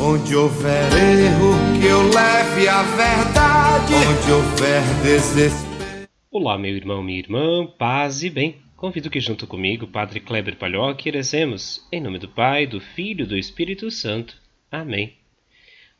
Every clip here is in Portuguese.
Onde houver erro, que eu leve a verdade. Onde houver desespero. Olá, meu irmão, minha irmã, paz e bem. Convido que junto comigo, Padre Kleber Palhoque, rezemos em nome do Pai, do Filho e do Espírito Santo. Amém.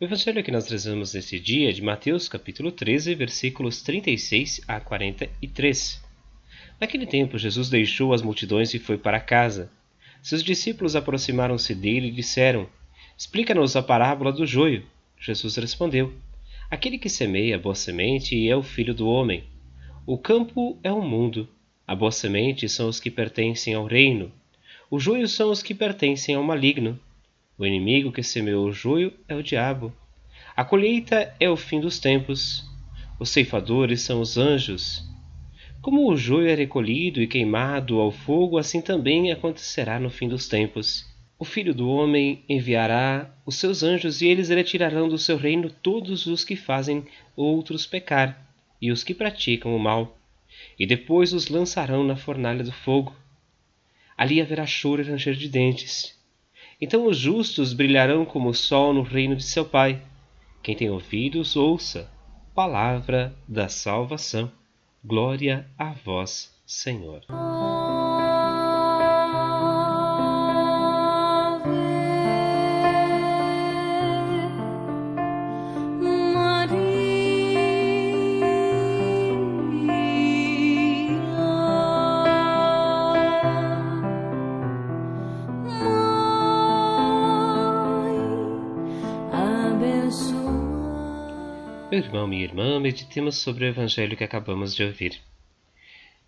O evangelho que nós rezamos nesse dia é de Mateus capítulo 13, versículos 36 a 43. Naquele tempo, Jesus deixou as multidões e foi para casa. Seus discípulos aproximaram-se dele e disseram: Explica-nos a parábola do joio. Jesus respondeu: Aquele que semeia a boa semente é o filho do homem. O campo é o mundo. A boa semente são os que pertencem ao reino. O joio são os que pertencem ao maligno. O inimigo que semeou o joio é o diabo. A colheita é o fim dos tempos. Os ceifadores são os anjos. Como o joio é recolhido e queimado ao fogo, assim também acontecerá no fim dos tempos. O Filho do Homem enviará os seus anjos e eles retirarão do seu reino todos os que fazem outros pecar e os que praticam o mal, e depois os lançarão na fornalha do fogo. Ali haverá choro e ranger de dentes. Então os justos brilharão como o sol no reino de seu Pai. Quem tem ouvidos, ouça. Palavra da salvação. Glória a vós, Senhor. Meu irmão, minha irmã, meditemos sobre o evangelho que acabamos de ouvir.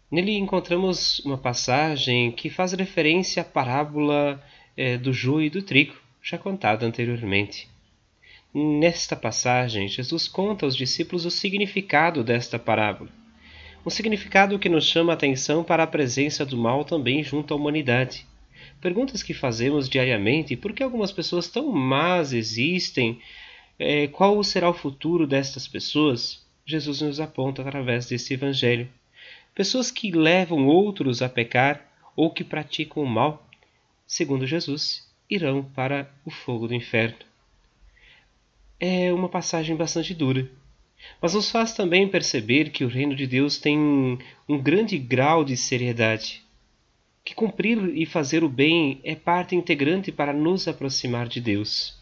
Nele encontramos uma passagem que faz referência à parábola é, do joio e do trigo, já contada anteriormente. Nesta passagem, Jesus conta aos discípulos o significado desta parábola. Um significado que nos chama a atenção para a presença do mal também junto à humanidade. Perguntas que fazemos diariamente: por que algumas pessoas tão más existem? É, qual será o futuro destas pessoas, Jesus nos aponta através desse evangelho. Pessoas que levam outros a pecar ou que praticam o mal, segundo Jesus, irão para o fogo do inferno. É uma passagem bastante dura, mas nos faz também perceber que o reino de Deus tem um grande grau de seriedade, que cumprir e fazer o bem é parte integrante para nos aproximar de Deus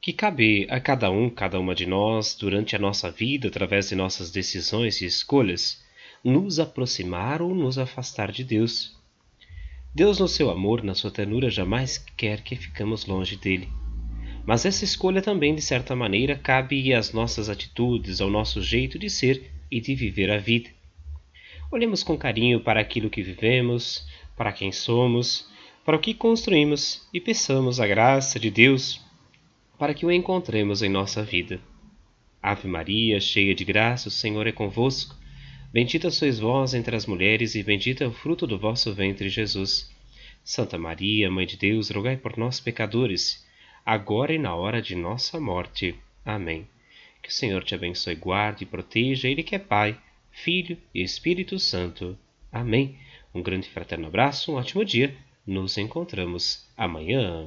que cabe a cada um, cada uma de nós, durante a nossa vida, através de nossas decisões e escolhas, nos aproximar ou nos afastar de Deus. Deus, no seu amor, na sua ternura, jamais quer que ficamos longe dele. Mas essa escolha também, de certa maneira, cabe às nossas atitudes, ao nosso jeito de ser e de viver a vida. Olhemos com carinho para aquilo que vivemos, para quem somos, para o que construímos e peçamos a graça de Deus para que o encontremos em nossa vida. Ave Maria, cheia de graça, o Senhor é convosco. Bendita sois vós entre as mulheres, e bendito é o fruto do vosso ventre, Jesus. Santa Maria, Mãe de Deus, rogai por nós, pecadores, agora e na hora de nossa morte. Amém. Que o Senhor te abençoe, guarde e proteja, Ele que é Pai, Filho e Espírito Santo. Amém. Um grande fraterno abraço, um ótimo dia. Nos encontramos amanhã.